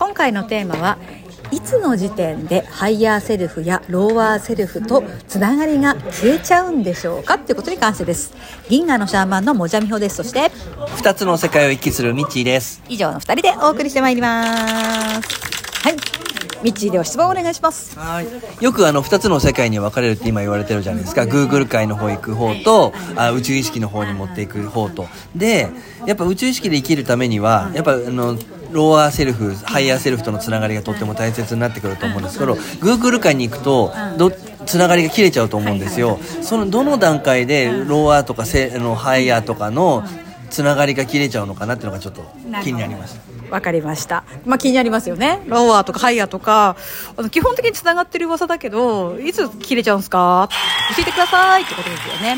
今回のテーマはいつの時点でハイヤーセルフやローワーセルフとつながりが消えちゃうんでしょうかっていうことに関してです。銀河のシャーマンのもじゃみほです。そして二つの世界を行き来するミッチーです。以上の二人でお送りしてまいります。はい。ミッチーでは質問お願いします。はい。よくあの2つの世界に分かれるって今言われてるじゃないですか。Google 界の方行く方とあ宇宙意識の方に持っていく方と。でやっぱ宇宙意識で生きるためにはやっぱあのローアーセルフハイヤーセルフとのつながりがとっても大切になってくると思うんですけど Google 界に行くとどつながりが切れちゃうと思うんですよ。そのどの段階でローアーとかセあのハイヤーとかのつながりが切れちゃうのかなっていうのがちょっと気になりました。わかりました。まあ気になりますよね。ローワーとかハイヤーとか、あの基本的に繋がってる噂だけど、いつ切れちゃうんすか？教えてくださいってことですよね。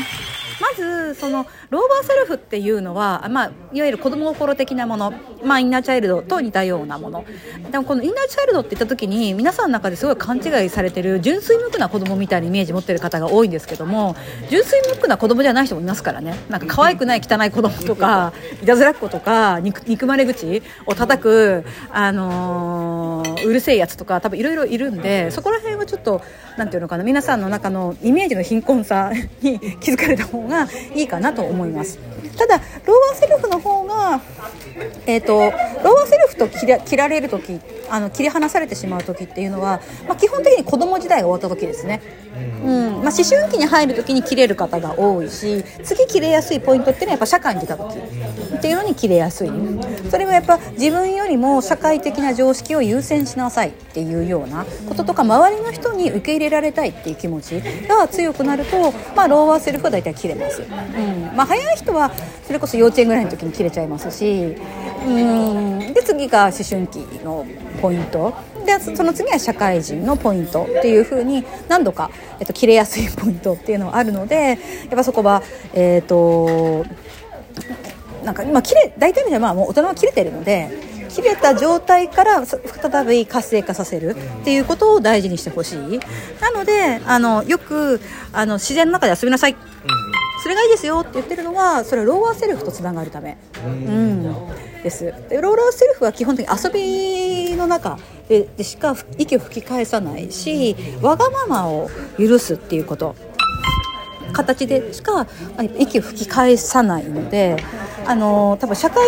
まず、その、ローバーセルフっていうのは、まあ、いわゆる子供心的なもの、まあ、インナーチャイルドと似たようなもの。でも、このインナーチャイルドって言った時に、皆さんの中ですごい勘違いされてる、純粋無垢な子供みたいなイメージ持ってる方が多いんですけども、純粋無垢な子供じゃない人もいますからね。なんか可愛くない汚い子供とか、いたずらっ子とか、憎まれ口を叩く、あのーうるせえやつとか、多分いろいろいるんで、そこら辺はちょっと、なんていうのかな、皆さんの中のイメージの貧困さ に気づかれた方がいいかなと思います。ただ、ローワーセルフの方が、えー、とローワーセルフと切ら切られる時あの切り離されてしまう時っていうのは、まあ、基本的に子供時代が終わった時ですね、うん。まあ、思春期に入る時に切れる方が多いし次切れやすいポイントっていうのはやっぱ社会に出た時っていうのに切れやすい。それはやっぱ自分よりも社会的な常識を優先しなさいっていうようなこととか周りの人に受け入れられたいっていう気持ちが強くなると、まあ、ローワーセルフは大体切れます、うん。まあ、早い人はそれこそ幼稚園ぐらいの時に切れちゃいますしうん。で次が思春期のポイント。でその次は社会人のポイントっていう風に何度か、えっと、切れやすいポイントっていうのはあるのでやっぱそこはえっ、となんか今切れ大体の人はまあもう大人は切れてるので切れた状態から再び活性化させるっていうことを大事にしてほしい。なのであのよくあの自然の中で遊びなさい。それがいいですよって言ってるのはそれはローワーセルフとつながるため、うん、です。でローラーセルフは基本的に遊びの中ででしか息を吹き返さないしわがままを許すっていうこと。形でしか息を吹き返さないのであの多分社会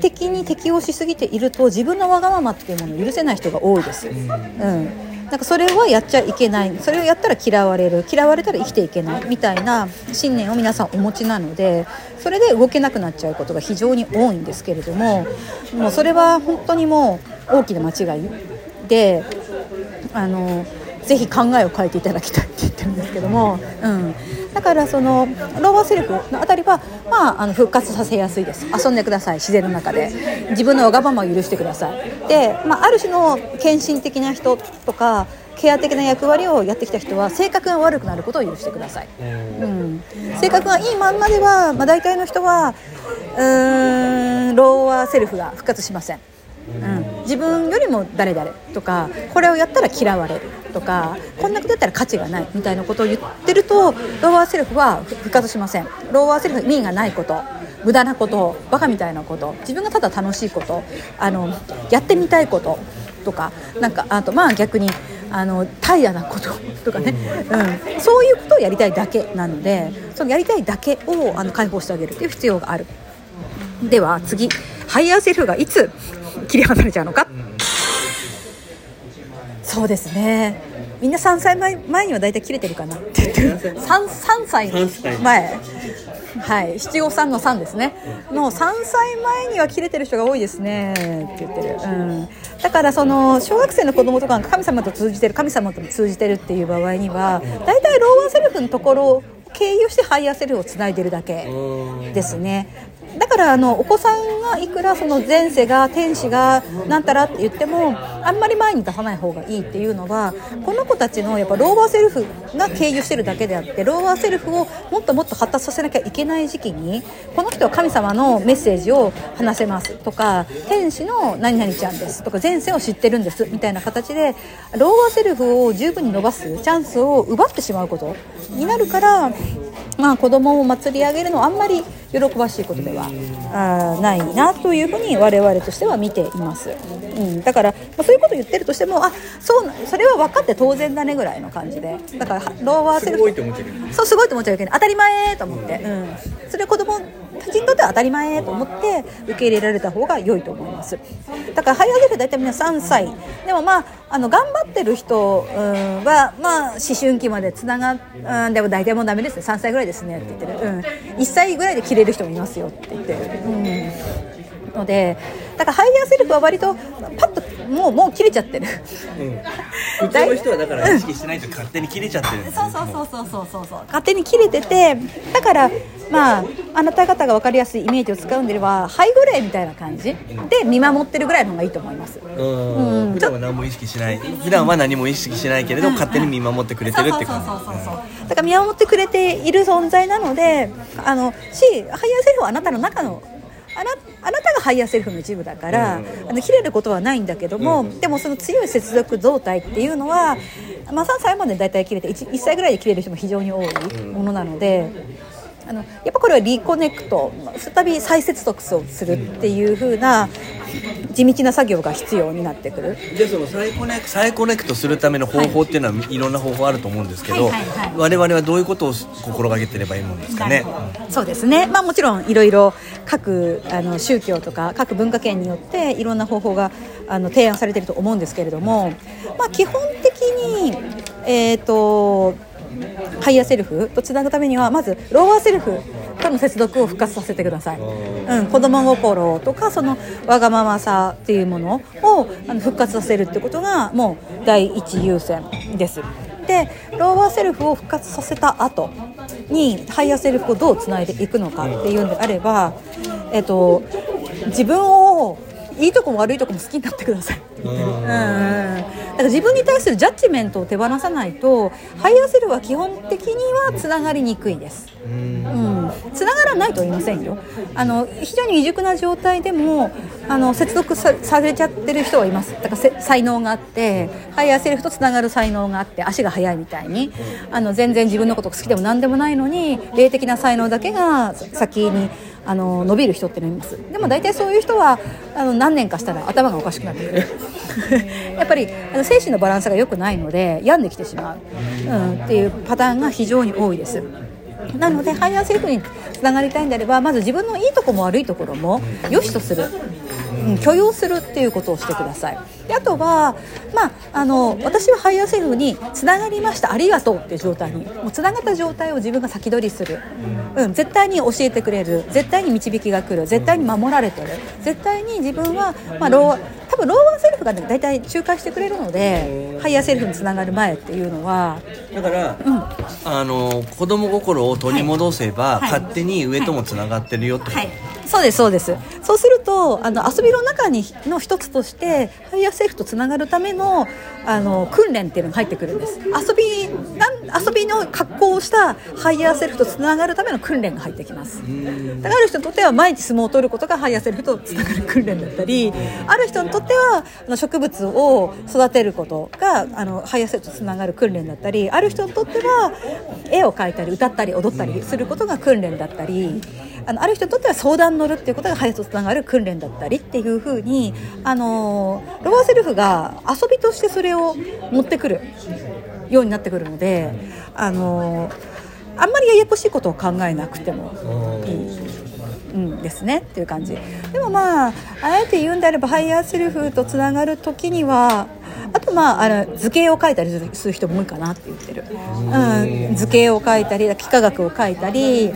的に適応しすぎていると自分のわがままっていうものを許せない人が多いです。うん。なんかそれはやっちゃいけない。それをやったら嫌われる。嫌われたら生きていけない。みたいな信念を皆さんお持ちなのでそれで動けなくなっちゃうことが非常に多いんですけれどももうそれは本当にもう大きな間違いであのぜひ考えを変えていただきたいって言ってるんですけども、うん、だからそのローバーセルフのあたりは、まあ、あの復活させやすいです。遊んでください。自然の中で。自分のわがままを許してください。で、まあ、ある種の献身的な人とかケア的な役割をやってきた人は性格が悪くなることを許してください、うん、性格がいいまんまでは、まあ、大体の人はうーんローワーセルフが復活しません。うん、自分よりも誰々とかこれをやったら嫌われるとかこんなことやったら価値がないみたいなことを言ってるとローワーセルフは復活しません。ローワーセルフ意味がないこと無駄なことバカみたいなこと自分がただ楽しいことあのやってみたいこととかなんかあとまあ逆にあの怠惰なこととかね、うん、そういうことをやりたいだけなのでそのやりたいだけをあの解放してあげるっていう必要がある。では次。ハイヤーセルフがいつ切り離れちゃうのか、そうですね。みんな3歳前前には大体切れてるかな。って言ってる 3, 3歳前。はい。七五三の3ですね。の3歳前には切れてる人が多いですね。って言ってる、うん、だからその小学生の子供とかが神様と通じてる神様と通じてるっていう場合には大体ローワーセルフのところを経由してハイヤーセルフをつないでるだけですね。だからあのお子さんがいくらその前世が天使がなんたらって言ってもあんまり前に出さない方がいいっていうのはこの子たちのやっぱローワーセルフが経由してるだけであってローワーセルフをもっともっと発達させなきゃいけない時期にこの人は神様のメッセージを話せますとか天使の何々ちゃんですとか前世を知ってるんですみたいな形でローバーセルフを十分に伸ばすチャンスを奪ってしまうことになるからまあ、子供を祭り上げるのはあんまり喜ばしいことではあないなというふうに我々としては見ています、うん、だから、まあ、そういうことを言ってるとしてもあそうなそれは分かって当然だねぐらいの感じで。だからはローワーセルフすごいと思っちゃうけどそうすごいと思っちゃうけど当たり前と思って、うん、それ子供たちにとっては当たり前と思って受け入れられた方が良いと思います。だからハイアゼル大体みんな3歳。でもまああの頑張ってる人、はまあ思春期までつながっうんでも大体もうダメですね。3歳ぐらいですね。って言ってる、うん、1歳ぐらいで切れる人もいますよって言ってる、うん。のでだからハイヤーセルフは割とパッともうもう切れちゃってる。普通の人はだから意識してないと勝手に切れちゃってるんですよそうそうそうそうそうそう。勝手に切れててだからまああなた方が分かりやすいイメージを使うんであれば背後霊みたいな感じで見守ってるぐらいの方がいいと思います。うん。普段は何も意識しない。普段は何も意識しないけれど勝手に見守ってくれてるって感じ。そうそうそうそう。だから見守ってくれている存在なのであのしハイヤーセルフはあなたの中のあなあなたがハイヤーセルフの一部だから、あの切れることはないんだけども、でもその強い接続状態っていうのは、まあ、3歳まで大体切れて 1, 1歳ぐらいで切れる人も非常に多いものなので。あのやっぱこれはリコネクト再び再接続をするっていう風な地道な作業が必要になってくる。じゃあその再コネク再コネクトするための方法っていうのはいろんな方法あると思うんですけど、はいはいはい。我々はどういうことを心がけてればいいもんですかね？そうですね、まあ、もちろんいろいろ各あの宗教とか各文化圏によっていろんな方法があの提案されていると思うんですけれども、まあ、基本的に、えー、とハイヤーセルフ？とつなぐためにはまずローワーセルフとの接続を復活させてください、うん、子供心とかそのわがままさっていうものをあの復活させるってことがもう第一優先です。でローワーセルフを復活させた後にハイヤーセルフをどうつないでいくのかっていうんであれば、えっと、自分をいいとこも悪いとこも好きになってください。うん自分に対するジャッジメントを手放さないとハイヤーセルフは基本的にはつながりにくいです。うん、つながらないとは言いませんよ。あの非常に未熟な状態でもあの接続さされちゃってる人はいます。だからせ才能があってハイヤーセルフとつながる才能があって足が速いみたいに。あの全然自分のこと好きでも何でもないのに霊的な才能だけが先にあの伸びる人ってのいます。でも大体そういう人はあの何年かしたら頭がおかしくなってくる やっぱりあの精神のバランスが良くないので病んできてしまう、うん、っていうパターンが非常に多いです。なのでハイヤーセルフにつながりたいんであればまず自分のいいとこも悪いところも良しとする、許容するっていうことをしてください。であとは、まあ、あの私はハイヤーセルフにつながりました。ありがとうっていう状態に。もうつながった状態を自分が先取りする、うん、絶対に教えてくれる。絶対に導きが来る。絶対に守られてる。絶対に自分は、まあ、ロー多分ローワーセルフが、ね、大体仲介してくれるのでハイヤーセルフにつながる前っていうのは。だから、あの子供心を取り戻せば、はい。勝手に上ともつながってるよってこと、はい、そうですそうです。そうするとあの遊びの中にの一つとしてハイヤーセルフとつながるためのあの訓練っていうのが入ってくるんです。遊びなん遊びの格好をしたハイヤーセルフとつながるための訓練が入ってきます。だからある人にとっては毎日相撲を取ることがハイヤーセルフとつながる訓練だったりある人にとってはあの植物を育てることがあのハイヤーセルフとつながる訓練だったりある人にとっては絵を描いたり歌ったり踊ったりすることが訓練だったりあのある人にとっては相談に乗るっていうことがハイヤーセルフとつながる訓練だったりっていうふうにあのローワーセルフが遊びとしてそれを持ってくるようになってくるのであのあんまりややこしいことを考えなくてもいい。うんですねっていう感じでもまああえて言うんであればハイヤーセルフとつながる時にはあとまああの図形を描いたりする人も多いかなって言ってる、うん、図形を描いたり幾何学を描いたり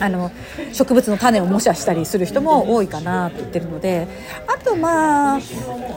あの植物の種を模写したりする人も多いかなって言ってるのであとまあ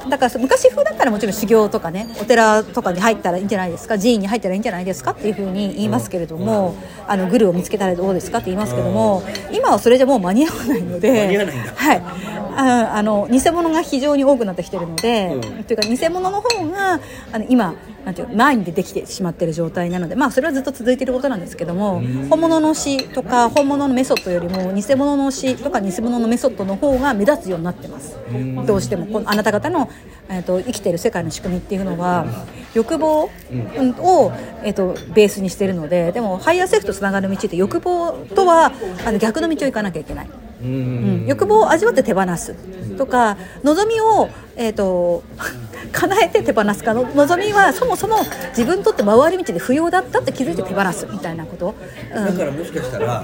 だから昔風だったらもちろん修行とかねお寺とかに入ったらいいんじゃないですか寺院に入ったらいいんじゃないですかっていうふうに言いますけれども、あのグルを見つけたらどうですかって言いますけども今はそれじゃもう間に合わないので間に合わないんだ。はいああの偽物が非常に多くなってきてるので、うん。というか偽物の方があの今なんていう前に出てきてしまっている状態なのでまあそれはずっと続いていることなんですけども、本物の師とか本物のメソッドよりも偽物の師とか偽物のメソッドの方が目立つようになってます。どうしてもこのあなた方の、えー、と生きている世界の仕組みっていうのは欲望うん。を、えー、とベースにしてるのででもハイヤーセルフとつながる道って欲望とはあの逆の道を行かなきゃいけない。うん、欲望を味わって手放すとか望みを、えー、と 叶えて手放すかの望みはそもそも自分にとって回り道で不要だったって気づいて手放すみたいなこと、うん。だからもしかしたら、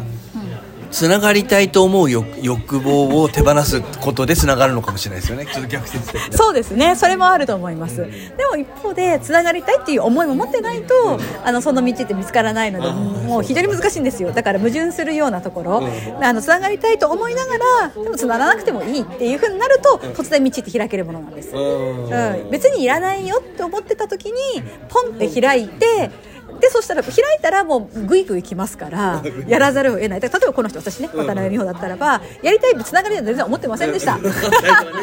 つながりたいと思う欲欲望を手放すことでつながるのかもしれないですよね。ちょっと逆説的な。そうですね。それもあると思います。でも一方でつながりたいっていう思いも持ってないとあのその道って見つからないのでもう非常に難しいんですよ。だから矛盾するようなところ。あのつながりたいと思いながらでもつながらなくてもいいっていうふうになると突然道って開けるものなんです、うん、別にいらないよって思ってた時にポンって開いてでそしたら開いたらもうぐいぐいきますから やらざるを得ない。例えばこの人私ね渡辺美穂だったらばやりたいつながりは全然思ってませんでした。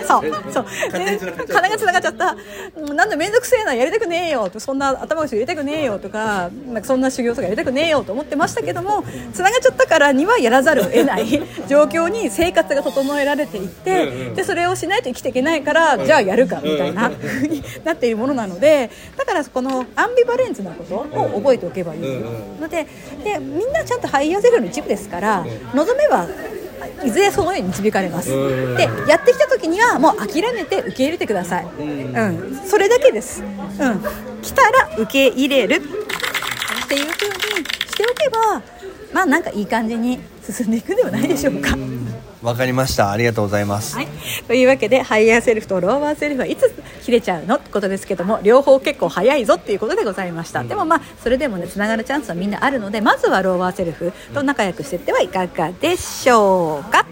そうそう。で金がつながっちゃった。うんなんで面倒くせえなやりたくねえよとそんな頭打ちやりたくねえよとかなんかそんな修行とかやりたくねえよと思ってましたけどもつながっちゃったからにはやらざるを得ない。状況に生活が整えられていってでそれをしないと生きていけないからじゃあやるかみたいな風 になっているものなのでだからこのアンビバレンスなことを覚えておけばいいのででみんなちゃんとハイヤーゼロの一部ですから望めばいずれそのように導かれます。でやってきた時にはもう諦めて受け入れてください、うん、それだけです、うん、来たら受け入れる。っていう風にしておけばまあなんかいい感じに進んでいくんではないでしょうか。わかりました。ありがとうございます、はい、というわけでハイヤーセルフとローワーセルフはいつ切れちゃうのってことですけども両方結構早いぞっていうことでございました、でもまあそれでもねつながるチャンスはみんなあるのでまずはローワーセルフと仲良くしていってはいかがでしょうか？